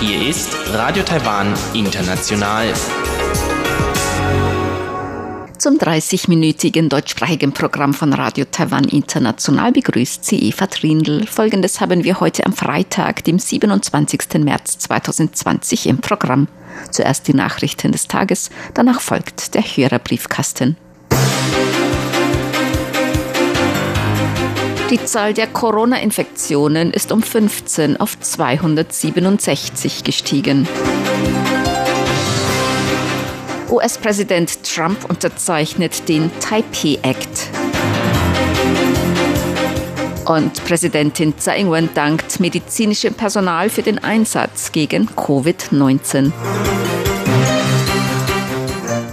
Hier ist Radio Taiwan International. Zum 30-minütigen deutschsprachigen Programm von Radio Taiwan International begrüßt sie Eva Trindl. Folgendes haben wir heute am Freitag, dem 27. März 2020 im Programm. Zuerst die Nachrichten des Tages, danach folgt der Hörerbriefkasten. Die Zahl der Corona-Infektionen ist um 15 auf 267 gestiegen. US-Präsident Trump unterzeichnet den Taipei Act. Und Präsidentin Tsai Ing-wen dankt medizinischem Personal für den Einsatz gegen Covid-19.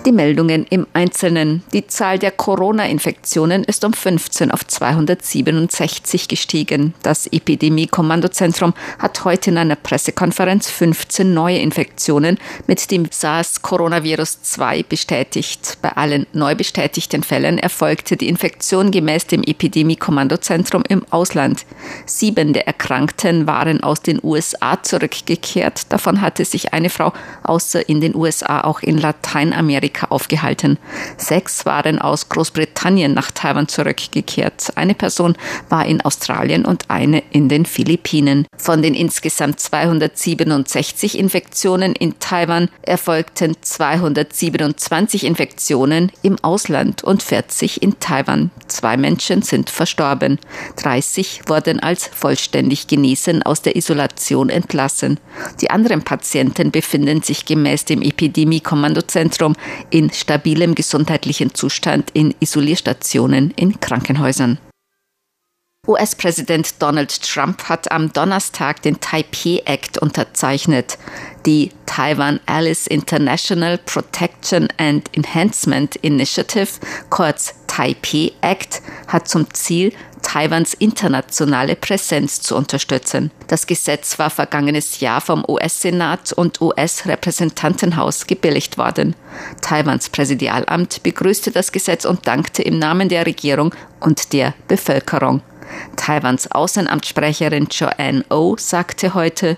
Die Meldungen im Einzelnen. Die Zahl der Corona-Infektionen ist um 15 auf 267 gestiegen. Das Epidemie-Kommandozentrum hat heute in einer Pressekonferenz 15 neue Infektionen mit dem SARS-Coronavirus 2 bestätigt. Bei allen neu bestätigten Fällen erfolgte die Infektion gemäß dem Epidemie-Kommandozentrum im Ausland. Sieben der Erkrankten waren aus den USA zurückgekehrt. Davon hatte sich eine Frau außer in den USA auch in Lateinamerika Amerika aufgehalten. Sechs waren aus Großbritannien nach Taiwan zurückgekehrt. Eine Person war in Australien und eine in den Philippinen. Von den insgesamt 267 Infektionen in Taiwan erfolgten 227 Infektionen im Ausland und 40 in Taiwan. Zwei Menschen sind verstorben. 30 wurden als vollständig genesen aus der Isolation entlassen. Die anderen Patienten befinden sich gemäß dem Epidemie-Kommandozentrum in stabilem gesundheitlichen Zustand in Isolierstationen in Krankenhäusern. US-Präsident Donald Trump hat am Donnerstag den Taipei Act unterzeichnet. Die Taiwan Alice International Protection and Enhancement Initiative, kurz Taipei Act, hat zum Ziel, Taiwans internationale Präsenz zu unterstützen. Das Gesetz war vergangenes Jahr vom US-Senat und US-Repräsentantenhaus gebilligt worden. Taiwans Präsidialamt begrüßte das Gesetz und dankte im Namen der Regierung und der Bevölkerung. Taiwans Außenamtssprecherin Joanne O oh sagte heute,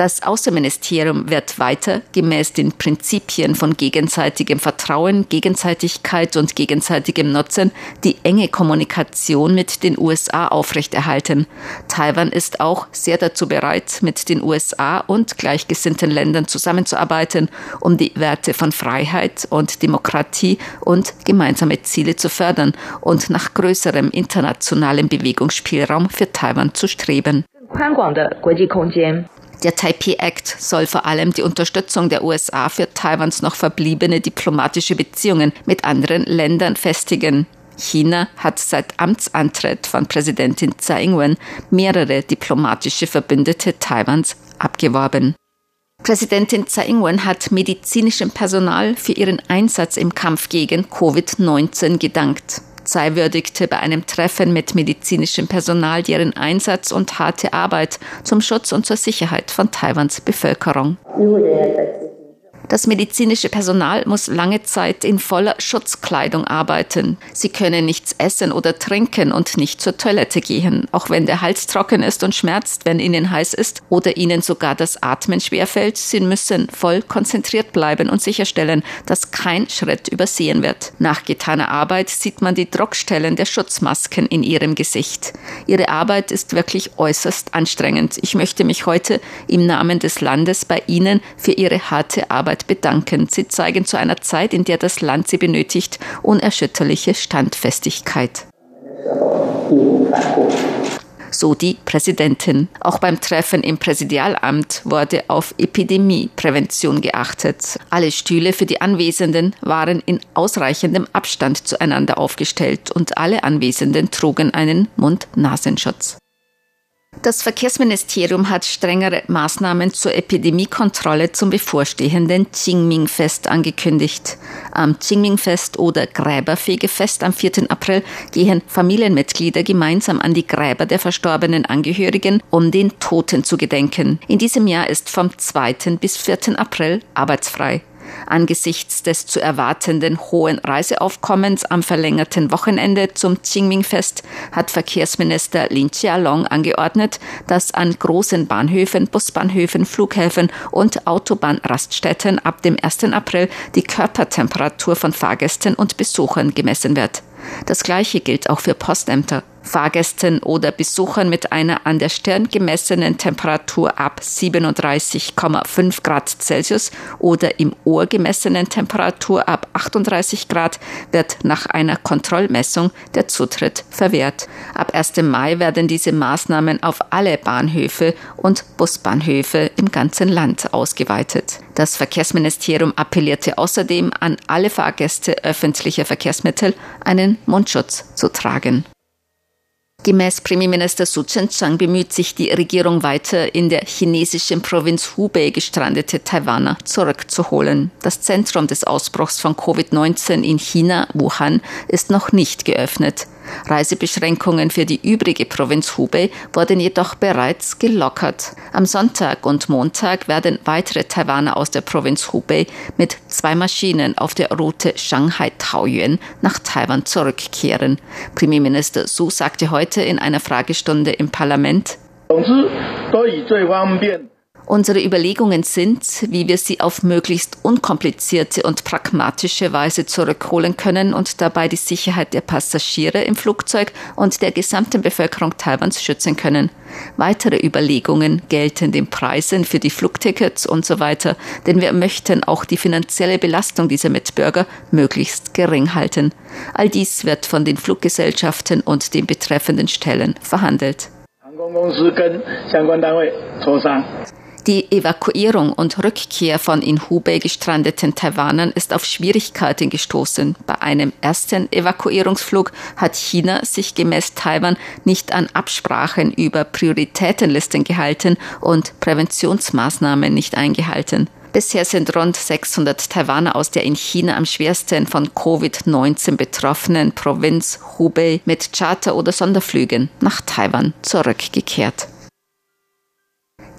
das Außenministerium wird weiter gemäß den Prinzipien von gegenseitigem Vertrauen, Gegenseitigkeit und gegenseitigem Nutzen die enge Kommunikation mit den USA aufrechterhalten. Taiwan ist auch sehr dazu bereit, mit den USA und gleichgesinnten Ländern zusammenzuarbeiten, um die Werte von Freiheit und Demokratie und gemeinsame Ziele zu fördern und nach größerem internationalem Bewegungsspielraum für Taiwan zu streben. Der Taipei Act soll vor allem die Unterstützung der USA für Taiwans noch verbliebene diplomatische Beziehungen mit anderen Ländern festigen. China hat seit Amtsantritt von Präsidentin Tsai Ing-wen mehrere diplomatische Verbündete Taiwans abgeworben. Präsidentin Tsai Ing-wen hat medizinischem Personal für ihren Einsatz im Kampf gegen Covid-19 gedankt. Tsai würdigte bei einem Treffen mit medizinischem Personal deren Einsatz und harte Arbeit zum Schutz und zur Sicherheit von Taiwans Bevölkerung. Das medizinische Personal muss lange Zeit in voller Schutzkleidung arbeiten. Sie können nichts essen oder trinken und nicht zur Toilette gehen, auch wenn der Hals trocken ist und schmerzt, wenn ihnen heiß ist oder ihnen sogar das Atmen schwerfällt. Sie müssen voll konzentriert bleiben und sicherstellen, dass kein Schritt übersehen wird. Nach getaner Arbeit sieht man die Druckstellen der Schutzmasken in ihrem Gesicht. Ihre Arbeit ist wirklich äußerst anstrengend. Ich möchte mich heute im Namen des Landes bei Ihnen für Ihre harte Arbeit Arbeit bedanken. Sie zeigen zu einer Zeit, in der das Land sie benötigt, unerschütterliche Standfestigkeit. So die Präsidentin. Auch beim Treffen im Präsidialamt wurde auf Epidemieprävention geachtet. Alle Stühle für die Anwesenden waren in ausreichendem Abstand zueinander aufgestellt und alle Anwesenden trugen einen Mund-Nasenschutz. Das Verkehrsministerium hat strengere Maßnahmen zur Epidemiekontrolle zum bevorstehenden Qingming-Fest angekündigt. Am Qingming-Fest oder Gräberfegefest am 4. April gehen Familienmitglieder gemeinsam an die Gräber der verstorbenen Angehörigen, um den Toten zu gedenken. In diesem Jahr ist vom 2. bis 4. April arbeitsfrei. Angesichts des zu erwartenden hohen Reiseaufkommens am verlängerten Wochenende zum Qingming-Fest hat Verkehrsminister Lin Chialong angeordnet, dass an großen Bahnhöfen, Busbahnhöfen, Flughäfen und Autobahnraststätten ab dem 1. April die Körpertemperatur von Fahrgästen und Besuchern gemessen wird. Das Gleiche gilt auch für Postämter. Fahrgästen oder Besuchern mit einer an der Stirn gemessenen Temperatur ab 37,5 Grad Celsius oder im Ohr gemessenen Temperatur ab 38 Grad wird nach einer Kontrollmessung der Zutritt verwehrt. Ab 1. Mai werden diese Maßnahmen auf alle Bahnhöfe und Busbahnhöfe im ganzen Land ausgeweitet. Das Verkehrsministerium appellierte außerdem an alle Fahrgäste öffentlicher Verkehrsmittel, einen Mundschutz zu tragen. Gemäß Premierminister Su Chen-chang bemüht sich die Regierung weiter, in der chinesischen Provinz Hubei gestrandete Taiwaner zurückzuholen. Das Zentrum des Ausbruchs von Covid-19 in China, Wuhan, ist noch nicht geöffnet. Reisebeschränkungen für die übrige Provinz Hubei wurden jedoch bereits gelockert. Am Sonntag und Montag werden weitere Taiwaner aus der Provinz Hubei mit zwei Maschinen auf der Route Shanghai-Taoyuan nach Taiwan zurückkehren. Premierminister Su sagte heute in einer Fragestunde im Parlament, Unsere Überlegungen sind, wie wir sie auf möglichst unkomplizierte und pragmatische Weise zurückholen können und dabei die Sicherheit der Passagiere im Flugzeug und der gesamten Bevölkerung Taiwans schützen können. Weitere Überlegungen gelten den Preisen für die Flugtickets und so weiter, denn wir möchten auch die finanzielle Belastung dieser Mitbürger möglichst gering halten. All dies wird von den Fluggesellschaften und den betreffenden Stellen verhandelt. Die Evakuierung und Rückkehr von in Hubei gestrandeten Taiwanern ist auf Schwierigkeiten gestoßen. Bei einem ersten Evakuierungsflug hat China sich gemäß Taiwan nicht an Absprachen über Prioritätenlisten gehalten und Präventionsmaßnahmen nicht eingehalten. Bisher sind rund 600 Taiwaner aus der in China am schwersten von Covid-19 betroffenen Provinz Hubei mit Charter- oder Sonderflügen nach Taiwan zurückgekehrt.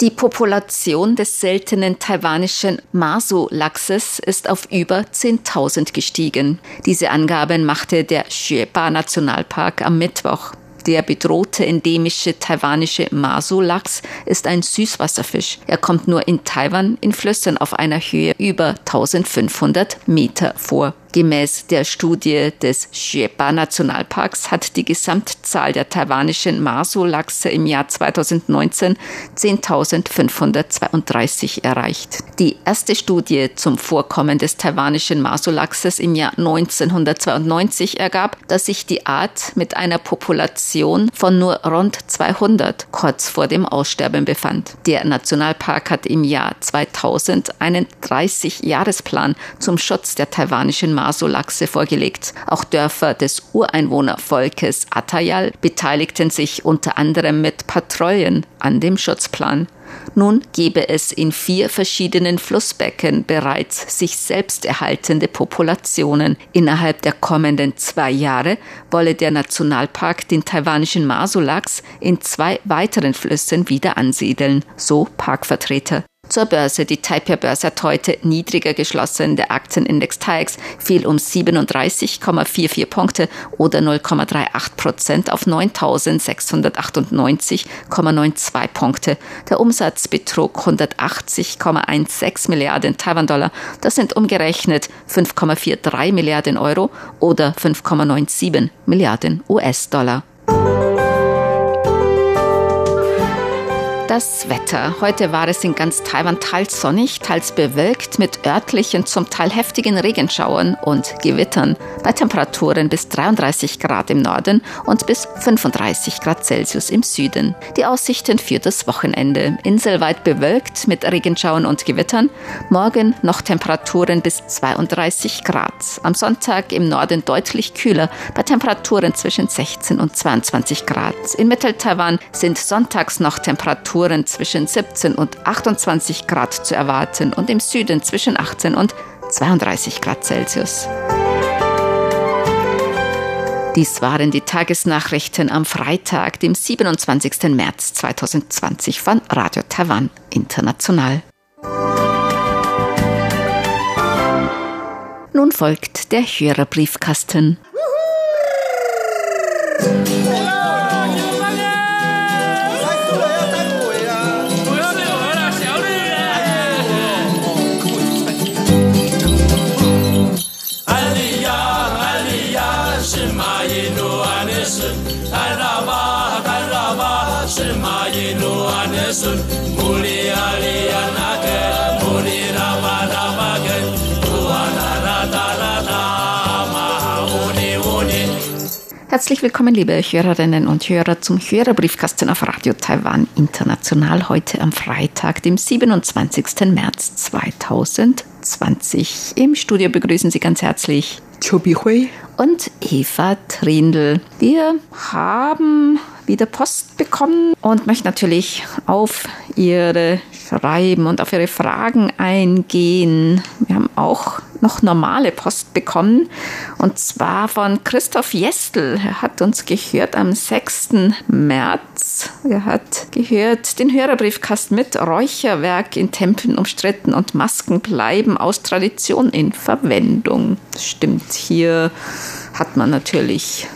Die Population des seltenen taiwanischen Masu-Lachses ist auf über 10.000 gestiegen. Diese Angaben machte der Xueba Nationalpark am Mittwoch. Der bedrohte endemische taiwanische Masu-Lachs ist ein Süßwasserfisch. Er kommt nur in Taiwan in Flüssen auf einer Höhe über 1500 Meter vor. Gemäß der Studie des Xueba Nationalparks hat die Gesamtzahl der taiwanischen Masu-Lachse im Jahr 2019 10.532 erreicht. Die erste Studie zum Vorkommen des taiwanischen Masu-Lachses im Jahr 1992 ergab, dass sich die Art mit einer Population von nur rund 200 kurz vor dem Aussterben befand. Der Nationalpark hat im Jahr 2000 einen 30-Jahresplan zum Schutz der taiwanischen Masolachse vorgelegt. Auch Dörfer des Ureinwohnervolkes Atayal beteiligten sich unter anderem mit Patrouillen an dem Schutzplan. Nun gebe es in vier verschiedenen Flussbecken bereits sich selbst erhaltende Populationen. Innerhalb der kommenden zwei Jahre wolle der Nationalpark den taiwanischen Masulachs in zwei weiteren Flüssen wieder ansiedeln, so Parkvertreter. Zur Börse. Die Taipei-Börse hat heute niedriger geschlossen. Der Aktienindex TAIX fiel um 37,44 Punkte oder 0,38 Prozent auf 9.698,92 Punkte. Der Umsatz betrug 180,16 Milliarden Taiwan-Dollar. Das sind umgerechnet 5,43 Milliarden Euro oder 5,97 Milliarden US-Dollar. Das Wetter. Heute war es in ganz Taiwan teils sonnig, teils bewölkt mit örtlichen, zum Teil heftigen Regenschauern und Gewittern bei Temperaturen bis 33 Grad im Norden und bis 35 Grad Celsius im Süden. Die Aussichten für das Wochenende. Inselweit bewölkt mit Regenschauern und Gewittern. Morgen noch Temperaturen bis 32 Grad. Am Sonntag im Norden deutlich kühler bei Temperaturen zwischen 16 und 22 Grad. In Mittel-Taiwan sind sonntags noch Temperaturen Temperaturen zwischen 17 und 28 Grad zu erwarten und im Süden zwischen 18 und 32 Grad Celsius. Dies waren die Tagesnachrichten am Freitag, dem 27. März 2020 von Radio Taiwan International. Nun folgt der Hörerbriefkasten. Herzlich willkommen, liebe Hörerinnen und Hörer, zum Hörerbriefkasten auf Radio Taiwan International heute am Freitag, dem 27. März 2020. Im Studio begrüßen Sie ganz herzlich Chobi Hui und Eva Trindl. Wir haben wieder Post bekommen und möchte natürlich auf Ihre Schreiben und auf Ihre Fragen eingehen. Wir haben auch noch normale Post bekommen und zwar von Christoph Jestel. Er hat uns gehört am 6. März. Er hat gehört den Hörerbriefkasten mit Räucherwerk in Tempeln umstritten und Masken bleiben aus Tradition in Verwendung. Das stimmt, hier hat man natürlich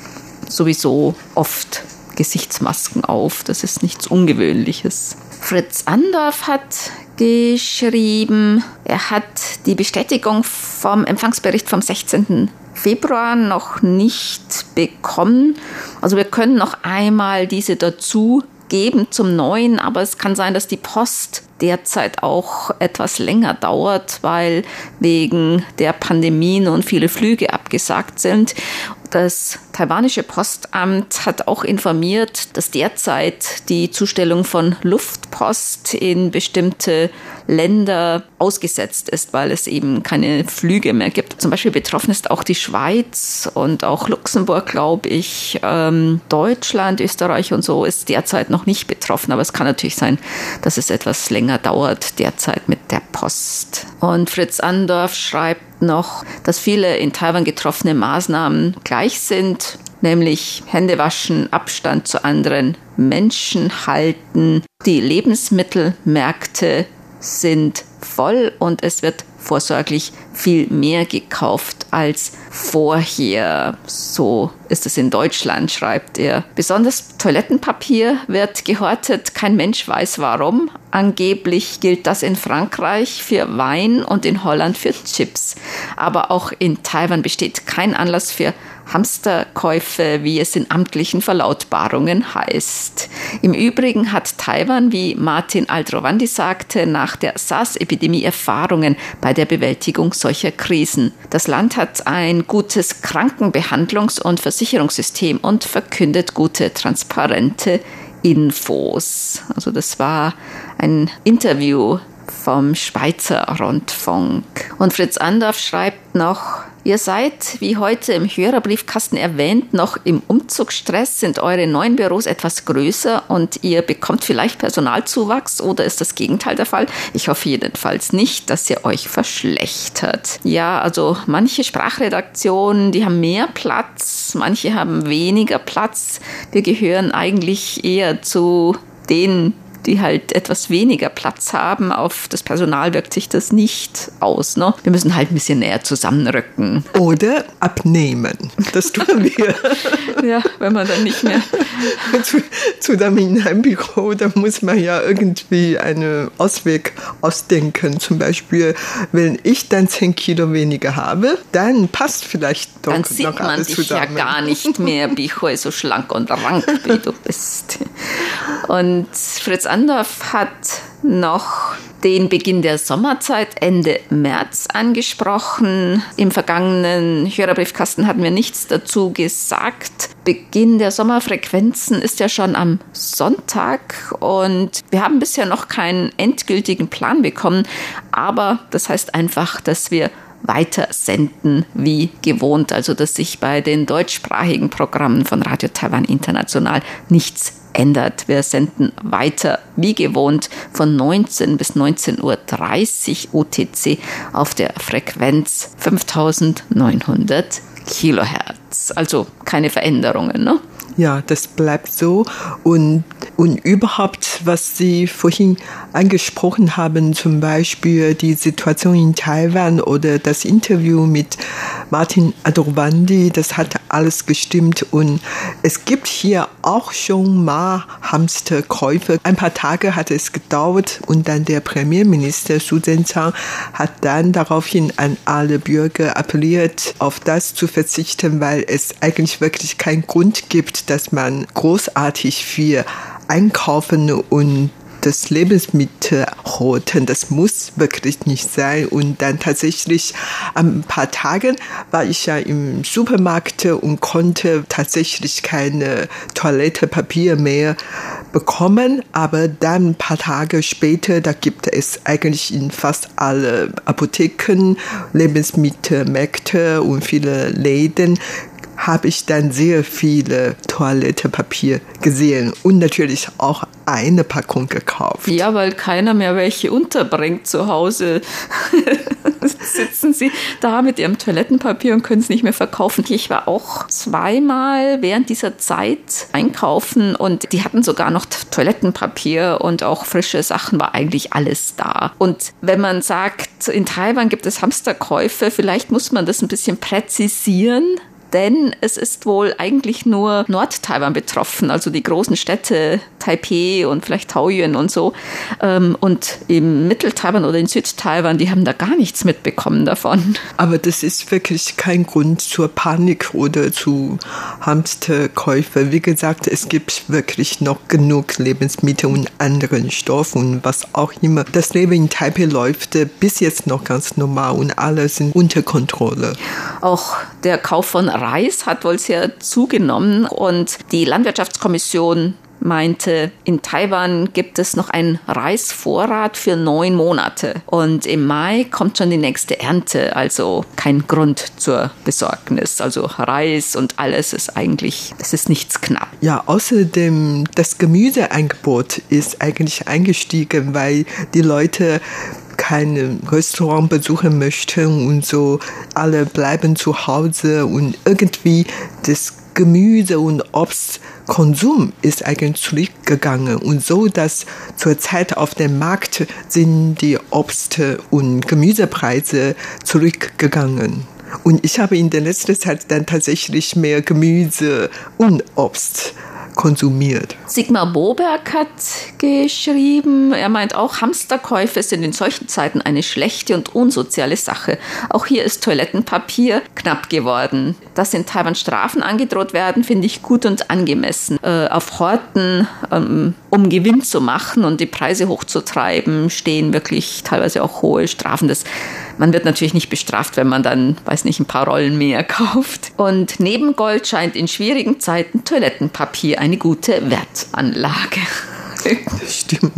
sowieso oft Gesichtsmasken auf. Das ist nichts Ungewöhnliches. Fritz Andorf hat geschrieben, er hat die Bestätigung vom Empfangsbericht vom 16. Februar noch nicht bekommen. Also wir können noch einmal diese dazu geben zum neuen, aber es kann sein, dass die Post derzeit auch etwas länger dauert, weil wegen der Pandemie nun viele Flüge abgesagt sind. Das taiwanische Postamt hat auch informiert, dass derzeit die Zustellung von Luftpost in bestimmte Länder ausgesetzt ist, weil es eben keine Flüge mehr gibt. Zum Beispiel betroffen ist auch die Schweiz und auch Luxemburg, glaube ich. Ähm, Deutschland, Österreich und so ist derzeit noch nicht betroffen, aber es kann natürlich sein, dass es etwas länger dauert derzeit mit der Post. Und Fritz Andorf schreibt noch, dass viele in Taiwan getroffene Maßnahmen gleich sind nämlich Hände waschen, Abstand zu anderen Menschen halten. Die Lebensmittelmärkte sind voll und es wird vorsorglich viel mehr gekauft als vorher. So ist es in Deutschland, schreibt er. Besonders Toilettenpapier wird gehortet. Kein Mensch weiß warum. Angeblich gilt das in Frankreich für Wein und in Holland für Chips. Aber auch in Taiwan besteht kein Anlass für Hamsterkäufe, wie es in amtlichen Verlautbarungen heißt. Im Übrigen hat Taiwan, wie Martin Aldrovandi sagte, nach der SARS-Epidemie Erfahrungen bei der Bewältigung solcher Krisen. Das Land hat ein gutes Krankenbehandlungs- und Versicherungssystem und verkündet gute, transparente Infos. Also das war ein Interview vom Schweizer Rundfunk. Und Fritz Andorf schreibt noch, Ihr seid, wie heute im Hörerbriefkasten erwähnt, noch im Umzugsstress. Sind eure neuen Büros etwas größer und ihr bekommt vielleicht Personalzuwachs oder ist das Gegenteil der Fall? Ich hoffe jedenfalls nicht, dass ihr euch verschlechtert. Ja, also manche Sprachredaktionen, die haben mehr Platz, manche haben weniger Platz. Wir gehören eigentlich eher zu den die halt etwas weniger Platz haben, auf das Personal wirkt sich das nicht aus. Ne? Wir müssen halt ein bisschen näher zusammenrücken. Oder abnehmen. Das tun wir. ja, wenn man dann nicht mehr. zu, zu dem Heimbüro, da muss man ja irgendwie einen Ausweg ausdenken. Zum Beispiel, wenn ich dann 10 Kilo weniger habe, dann passt vielleicht doch dann sieht noch man alles dich zusammen. ja gar nicht mehr, Bicho, so schlank und rank wie du bist. Und Fritz Andorf hat noch den Beginn der Sommerzeit Ende März angesprochen. Im vergangenen Hörerbriefkasten hatten wir nichts dazu gesagt. Beginn der Sommerfrequenzen ist ja schon am Sonntag und wir haben bisher noch keinen endgültigen Plan bekommen, aber das heißt einfach, dass wir weiter senden wie gewohnt, also dass sich bei den deutschsprachigen Programmen von Radio Taiwan International nichts ändert. Wir senden weiter wie gewohnt von 19 bis 19.30 Uhr UTC auf der Frequenz 5900 Kilohertz. Also keine Veränderungen. Ne? Ja, das bleibt so. Und Und überhaupt, was Sie vorhin angesprochen haben, zum Beispiel die Situation in Taiwan oder das Interview mit Martin Adorvandi, das hat alles gestimmt. Und es gibt hier auch schon mal Hamsterkäufe. Ein paar Tage hat es gedauert und dann der Premierminister Su Zhenzhang hat dann daraufhin an alle Bürger appelliert, auf das zu verzichten, weil es eigentlich wirklich keinen Grund gibt, dass man großartig viel einkaufen und das Lebensmittel roten. Das muss wirklich nicht sein. Und dann tatsächlich ein paar Tagen war ich ja im Supermarkt und konnte tatsächlich keine Toilettepapier mehr bekommen. Aber dann ein paar Tage später, da gibt es eigentlich in fast alle Apotheken, Lebensmittelmärkte und viele Läden habe ich dann sehr viele Toilettepapier gesehen und natürlich auch eine Packung gekauft. Ja, weil keiner mehr welche unterbringt zu Hause. Sitzen sie da mit ihrem Toilettenpapier und können es nicht mehr verkaufen. Ich war auch zweimal während dieser Zeit einkaufen und die hatten sogar noch Toilettenpapier und auch frische Sachen, war eigentlich alles da. Und wenn man sagt, in Taiwan gibt es Hamsterkäufe, vielleicht muss man das ein bisschen präzisieren denn es ist wohl eigentlich nur Nord-Taiwan betroffen, also die großen Städte Taipei und vielleicht Taoyuan und so. Ähm, und im Mittel-Taiwan oder in Süd-Taiwan, die haben da gar nichts mitbekommen davon. Aber das ist wirklich kein Grund zur Panik oder zu Hamsterkäufe. Wie gesagt, es gibt wirklich noch genug Lebensmittel und anderen Stoffe und was auch immer. Das Leben in Taipei läuft bis jetzt noch ganz normal und alle sind unter Kontrolle. Auch der Kauf von Reis hat wohl sehr zugenommen und die Landwirtschaftskommission meinte, in Taiwan gibt es noch einen Reisvorrat für neun Monate und im Mai kommt schon die nächste Ernte, also kein Grund zur Besorgnis. Also Reis und alles ist eigentlich, es ist nichts knapp. Ja, außerdem das Gemüseangebot ist eigentlich eingestiegen, weil die Leute kein Restaurant besuchen möchten und so alle bleiben zu Hause und irgendwie das Gemüse- und Obstkonsum ist eigentlich zurückgegangen und so, dass zurzeit auf dem Markt sind die Obst- und Gemüsepreise zurückgegangen. Und ich habe in der letzten Zeit dann tatsächlich mehr Gemüse und Obst konsumiert. Sigmar Boberg hat geschrieben, er meint auch, Hamsterkäufe sind in solchen Zeiten eine schlechte und unsoziale Sache. Auch hier ist Toilettenpapier knapp geworden. Dass in Taiwan Strafen angedroht werden, finde ich gut und angemessen. Äh, auf Horten, ähm, um Gewinn zu machen und die Preise hochzutreiben, stehen wirklich teilweise auch hohe Strafen. Das man wird natürlich nicht bestraft, wenn man dann, weiß nicht, ein paar Rollen mehr kauft. Und neben Gold scheint in schwierigen Zeiten Toilettenpapier eine gute Wertanlage. Stimmt.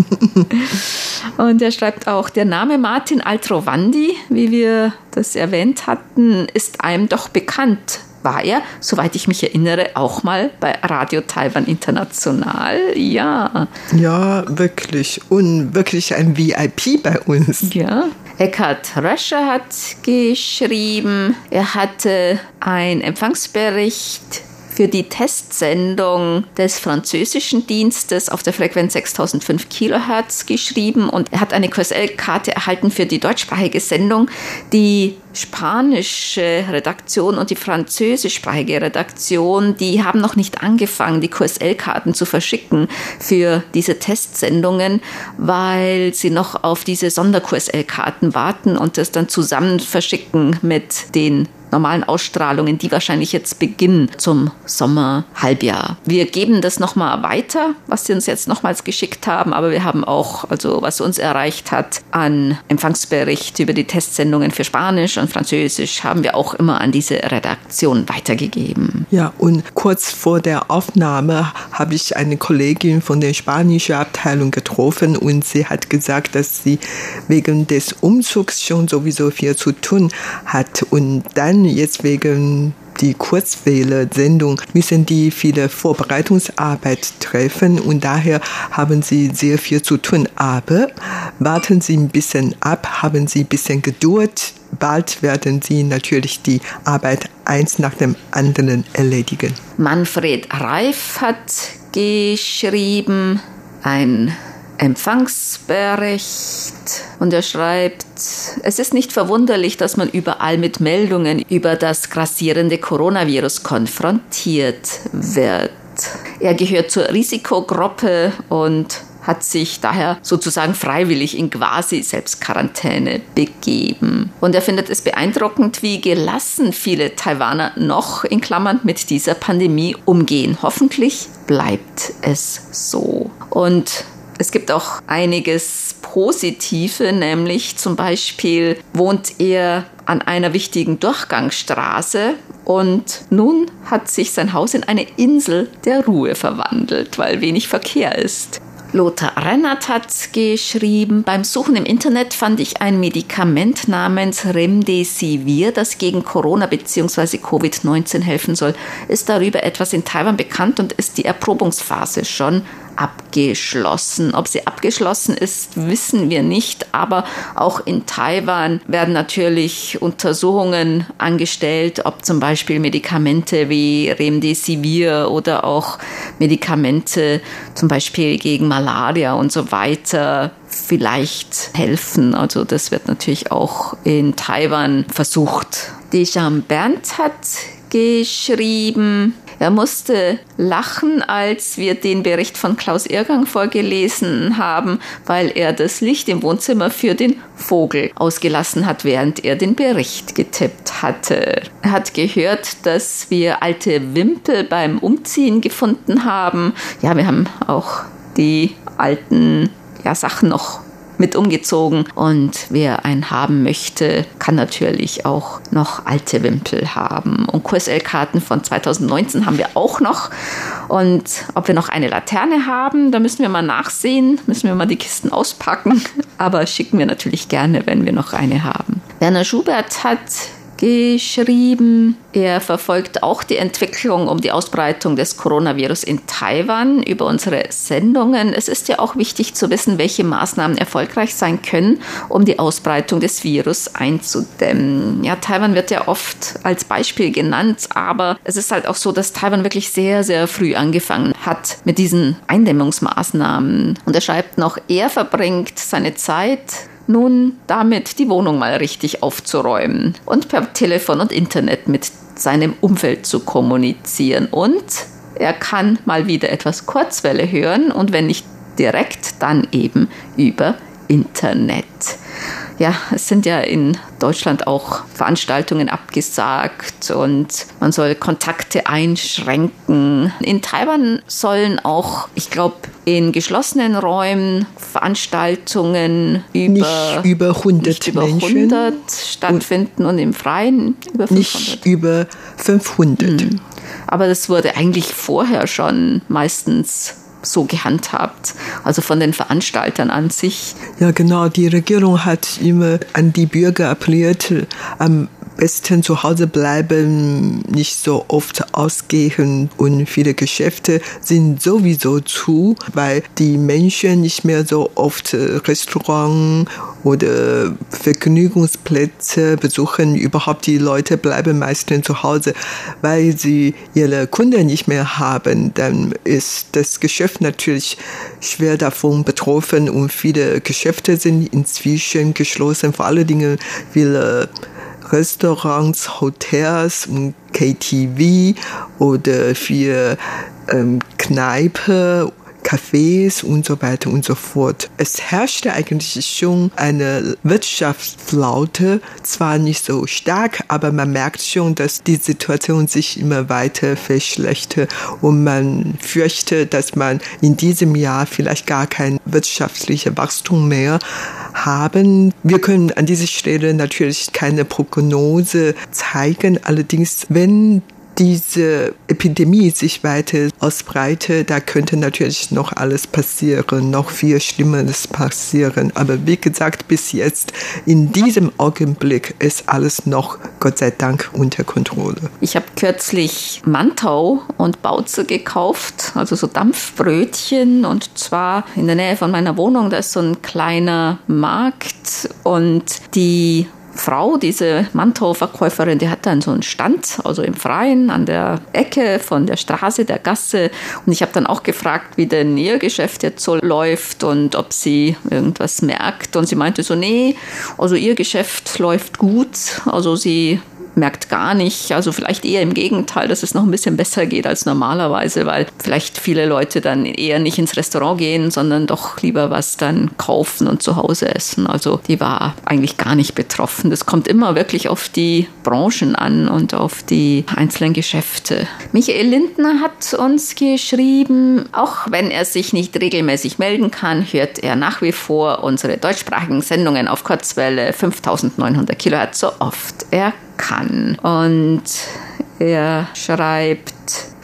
Und er schreibt auch, der Name Martin Altrovandi, wie wir das erwähnt hatten, ist einem doch bekannt. War er, soweit ich mich erinnere, auch mal bei Radio Taiwan International? Ja. Ja, wirklich. Und wirklich ein VIP bei uns. Ja. Eckhard Röscher hat geschrieben, er hatte einen Empfangsbericht für die Testsendung des französischen Dienstes auf der Frequenz 6005 Kilohertz geschrieben und hat eine QSL-Karte erhalten für die deutschsprachige Sendung. Die spanische Redaktion und die französischsprachige Redaktion, die haben noch nicht angefangen, die QSL-Karten zu verschicken für diese Testsendungen, weil sie noch auf diese Sonder-QSL-Karten warten und das dann zusammen verschicken mit den normalen Ausstrahlungen, die wahrscheinlich jetzt beginnen zum Sommerhalbjahr. Wir geben das nochmal weiter, was sie uns jetzt nochmals geschickt haben, aber wir haben auch, also was uns erreicht hat, an Empfangsbericht über die Testsendungen für Spanisch und Französisch haben wir auch immer an diese Redaktion weitergegeben. Ja, und kurz vor der Aufnahme habe ich eine Kollegin von der spanischen Abteilung getroffen und sie hat gesagt, dass sie wegen des Umzugs schon sowieso viel zu tun hat und dann dann jetzt wegen die Kurzwelle-Sendung müssen die viele Vorbereitungsarbeit treffen und daher haben sie sehr viel zu tun. Aber warten Sie ein bisschen ab, haben Sie ein bisschen Geduld. Bald werden Sie natürlich die Arbeit eins nach dem anderen erledigen. Manfred Reif hat geschrieben, ein Empfangsbericht und er schreibt, es ist nicht verwunderlich, dass man überall mit Meldungen über das grassierende Coronavirus konfrontiert wird. Er gehört zur Risikogruppe und hat sich daher sozusagen freiwillig in quasi Selbstquarantäne begeben. Und er findet es beeindruckend, wie gelassen viele Taiwaner noch in Klammern mit dieser Pandemie umgehen. Hoffentlich bleibt es so. Und es gibt auch einiges Positive, nämlich zum Beispiel wohnt er an einer wichtigen Durchgangsstraße und nun hat sich sein Haus in eine Insel der Ruhe verwandelt, weil wenig Verkehr ist. Lothar Rennert hat geschrieben, beim Suchen im Internet fand ich ein Medikament namens Remdesivir, das gegen Corona bzw. Covid-19 helfen soll. Ist darüber etwas in Taiwan bekannt und ist die Erprobungsphase schon abgeschlossen. Ob sie abgeschlossen ist, wissen wir nicht, aber auch in Taiwan werden natürlich Untersuchungen angestellt, ob zum Beispiel Medikamente wie Remdesivir oder auch Medikamente zum Beispiel gegen Malaria und so weiter vielleicht helfen. Also das wird natürlich auch in Taiwan versucht. Deschamps Bernd hat geschrieben, er musste lachen, als wir den Bericht von Klaus Irgang vorgelesen haben, weil er das Licht im Wohnzimmer für den Vogel ausgelassen hat, während er den Bericht getippt hatte. Er hat gehört, dass wir alte Wimpel beim Umziehen gefunden haben. Ja, wir haben auch die alten ja, Sachen noch mit umgezogen. Und wer einen haben möchte, kann natürlich auch noch alte Wimpel haben. Und QSL-Karten von 2019 haben wir auch noch. Und ob wir noch eine Laterne haben, da müssen wir mal nachsehen, müssen wir mal die Kisten auspacken. Aber schicken wir natürlich gerne, wenn wir noch eine haben. Werner Schubert hat geschrieben. Er verfolgt auch die Entwicklung um die Ausbreitung des Coronavirus in Taiwan über unsere Sendungen. Es ist ja auch wichtig zu wissen, welche Maßnahmen erfolgreich sein können, um die Ausbreitung des Virus einzudämmen. Ja, Taiwan wird ja oft als Beispiel genannt, aber es ist halt auch so, dass Taiwan wirklich sehr, sehr früh angefangen hat mit diesen Eindämmungsmaßnahmen. Und er schreibt noch, er verbringt seine Zeit nun damit die Wohnung mal richtig aufzuräumen und per Telefon und Internet mit seinem Umfeld zu kommunizieren. Und er kann mal wieder etwas Kurzwelle hören und wenn nicht direkt, dann eben über Internet ja, es sind ja in Deutschland auch Veranstaltungen abgesagt und man soll Kontakte einschränken. In Taiwan sollen auch, ich glaube, in geschlossenen Räumen Veranstaltungen über, nicht über 100 nicht über 100 stattfinden und, und, im Freien über 500. Nicht über 500. Hm. Aber das wurde eigentlich vorher schon meistens so gehandhabt, also von den Veranstaltern an sich. Ja, genau. Die Regierung hat immer an die Bürger appelliert, am besten zu Hause bleiben, nicht so oft ausgehen und viele Geschäfte sind sowieso zu, weil die Menschen nicht mehr so oft Restaurants oder Vergnügungsplätze besuchen. Überhaupt die Leute bleiben meistens zu Hause, weil sie ihre Kunden nicht mehr haben. Dann ist das Geschäft natürlich schwer davon betroffen und viele Geschäfte sind inzwischen geschlossen. Vor allen Dingen viele Restaurants, Hotels KTV oder für ähm, Kneipe Cafés und so weiter und so fort. Es herrschte eigentlich schon eine Wirtschaftsflaute, zwar nicht so stark, aber man merkt schon, dass die Situation sich immer weiter verschlechtert und man fürchtet, dass man in diesem Jahr vielleicht gar kein wirtschaftliches Wachstum mehr haben. Wir können an dieser Stelle natürlich keine Prognose zeigen. Allerdings, wenn diese Epidemie sich weiter ausbreitet, da könnte natürlich noch alles passieren, noch viel Schlimmeres passieren. Aber wie gesagt, bis jetzt, in diesem Augenblick ist alles noch, Gott sei Dank, unter Kontrolle. Ich habe kürzlich Mantau und Bauze gekauft, also so Dampfbrötchen und zwar in der Nähe von meiner Wohnung, da ist so ein kleiner Markt und die Frau, diese Mantelverkäuferin, die hat dann so einen Stand, also im Freien an der Ecke von der Straße, der Gasse. Und ich habe dann auch gefragt, wie denn ihr Geschäft jetzt so läuft und ob sie irgendwas merkt. Und sie meinte so, nee, also ihr Geschäft läuft gut. Also sie merkt gar nicht, also vielleicht eher im Gegenteil, dass es noch ein bisschen besser geht als normalerweise, weil vielleicht viele Leute dann eher nicht ins Restaurant gehen, sondern doch lieber was dann kaufen und zu Hause essen. Also die war eigentlich gar nicht betroffen. Das kommt immer wirklich auf die Branchen an und auf die einzelnen Geschäfte. Michael Lindner hat uns geschrieben, auch wenn er sich nicht regelmäßig melden kann, hört er nach wie vor unsere deutschsprachigen Sendungen auf Kurzwelle 5900 Kilohertz so oft er kann. Und er schreibt,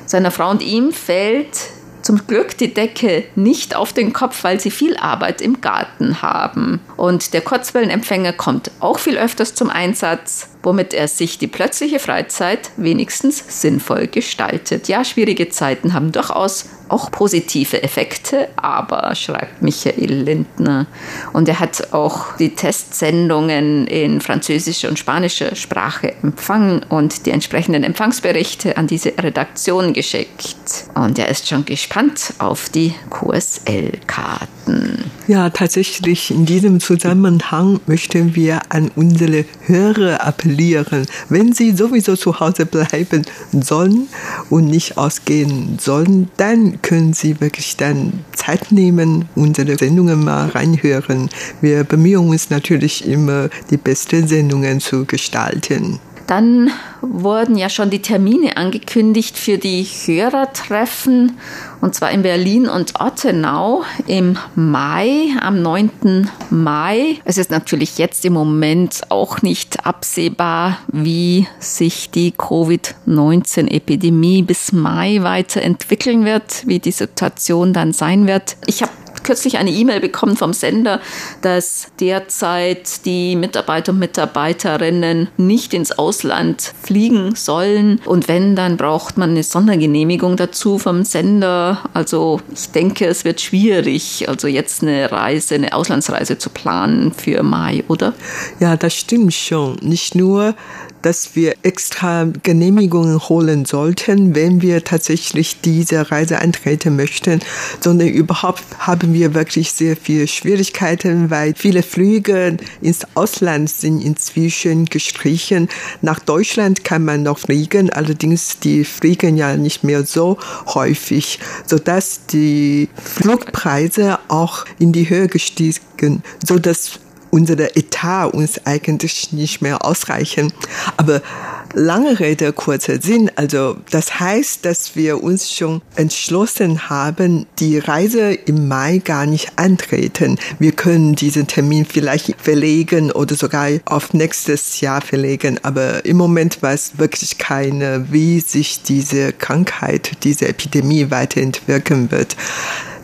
seiner Frau und ihm fällt zum Glück die Decke nicht auf den Kopf, weil sie viel Arbeit im Garten haben. Und der Kurzwellenempfänger kommt auch viel öfters zum Einsatz womit er sich die plötzliche Freizeit wenigstens sinnvoll gestaltet. Ja, schwierige Zeiten haben durchaus auch positive Effekte, aber schreibt Michael Lindner. Und er hat auch die Testsendungen in französischer und spanischer Sprache empfangen und die entsprechenden Empfangsberichte an diese Redaktion geschickt. Und er ist schon gespannt auf die QSL-Karten. Ja, tatsächlich in diesem Zusammenhang möchten wir an unsere Hörer appellieren, wenn sie sowieso zu Hause bleiben sollen und nicht ausgehen sollen, dann können sie wirklich dann Zeit nehmen, unsere Sendungen mal reinhören. Wir bemühen uns natürlich immer, die besten Sendungen zu gestalten. Dann wurden ja schon die Termine angekündigt für die Hörertreffen, und zwar in Berlin und Ottenau im Mai, am 9. Mai. Es ist natürlich jetzt im Moment auch nicht absehbar, wie sich die Covid-19-Epidemie bis Mai weiterentwickeln wird, wie die Situation dann sein wird. Ich habe kürzlich eine E-Mail bekommen vom Sender, dass derzeit die Mitarbeiter und Mitarbeiterinnen nicht ins Ausland fliegen sollen. Und wenn, dann braucht man eine Sondergenehmigung dazu vom Sender. Also ich denke, es wird schwierig, also jetzt eine Reise, eine Auslandsreise zu planen für Mai, oder? Ja, das stimmt schon. Nicht nur dass wir extra Genehmigungen holen sollten, wenn wir tatsächlich diese Reise antreten möchten, sondern überhaupt haben wir wirklich sehr viele Schwierigkeiten, weil viele Flüge ins Ausland sind inzwischen gestrichen. Nach Deutschland kann man noch fliegen, allerdings die fliegen ja nicht mehr so häufig, sodass die Flugpreise auch in die Höhe gestiegen, sodass unsere Etat uns eigentlich nicht mehr ausreichen. Aber lange Rede, kurzer Sinn. Also das heißt, dass wir uns schon entschlossen haben, die Reise im Mai gar nicht antreten. Wir können diesen Termin vielleicht verlegen oder sogar auf nächstes Jahr verlegen. Aber im Moment weiß wirklich keiner, wie sich diese Krankheit, diese Epidemie weiterentwickeln wird.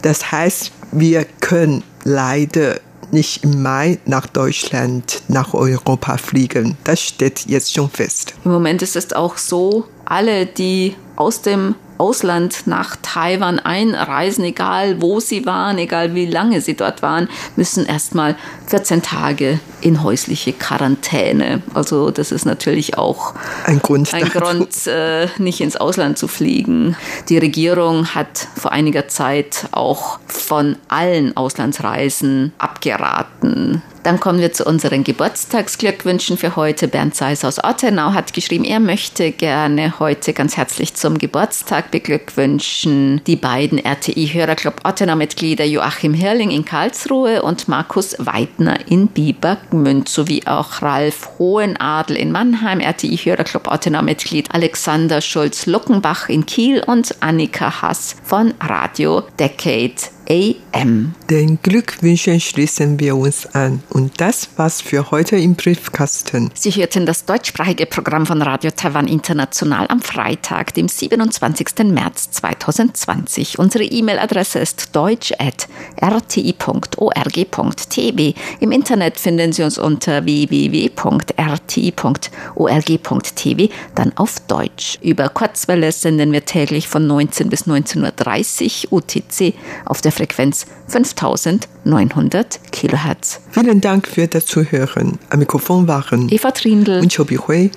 Das heißt, wir können leider nicht im Mai nach Deutschland, nach Europa fliegen. Das steht jetzt schon fest. Im Moment ist es auch so, alle, die aus dem Ausland nach Taiwan einreisen, egal wo sie waren, egal wie lange sie dort waren, müssen erstmal 14 Tage in häusliche Quarantäne. Also das ist natürlich auch ein Grund, ein Grund äh, nicht ins Ausland zu fliegen. Die Regierung hat vor einiger Zeit auch von allen Auslandsreisen abgeraten. Dann kommen wir zu unseren Geburtstagsglückwünschen für heute. Bernd Seis aus Ottenau hat geschrieben, er möchte gerne heute ganz herzlich zum Geburtstag beglückwünschen die beiden RTI-Hörerclub Ottenau-Mitglieder Joachim Hirling in Karlsruhe und Markus Weidner in Biebergmünd sowie auch Ralf Hohenadel in Mannheim, RTI-Hörerclub Ottenau-Mitglied Alexander Schulz-Luckenbach in Kiel und Annika Hass von Radio Decade AM. Den Glückwünschen schließen wir uns an. Und das war's für heute im Briefkasten. Sie hörten das deutschsprachige Programm von Radio Taiwan International am Freitag, dem 27. März 2020. Unsere E-Mail-Adresse ist deutsch.rti.org.tv. Im Internet finden Sie uns unter www.rti.org.tv, dann auf Deutsch. Über Kurzwelle senden wir täglich von 19 bis 19.30 Uhr UTC auf der Frequenz 5900 kHz. Vielen Dank für das Zuhören. Am Mikrofon waren Eva Trindl und Chobi Hui.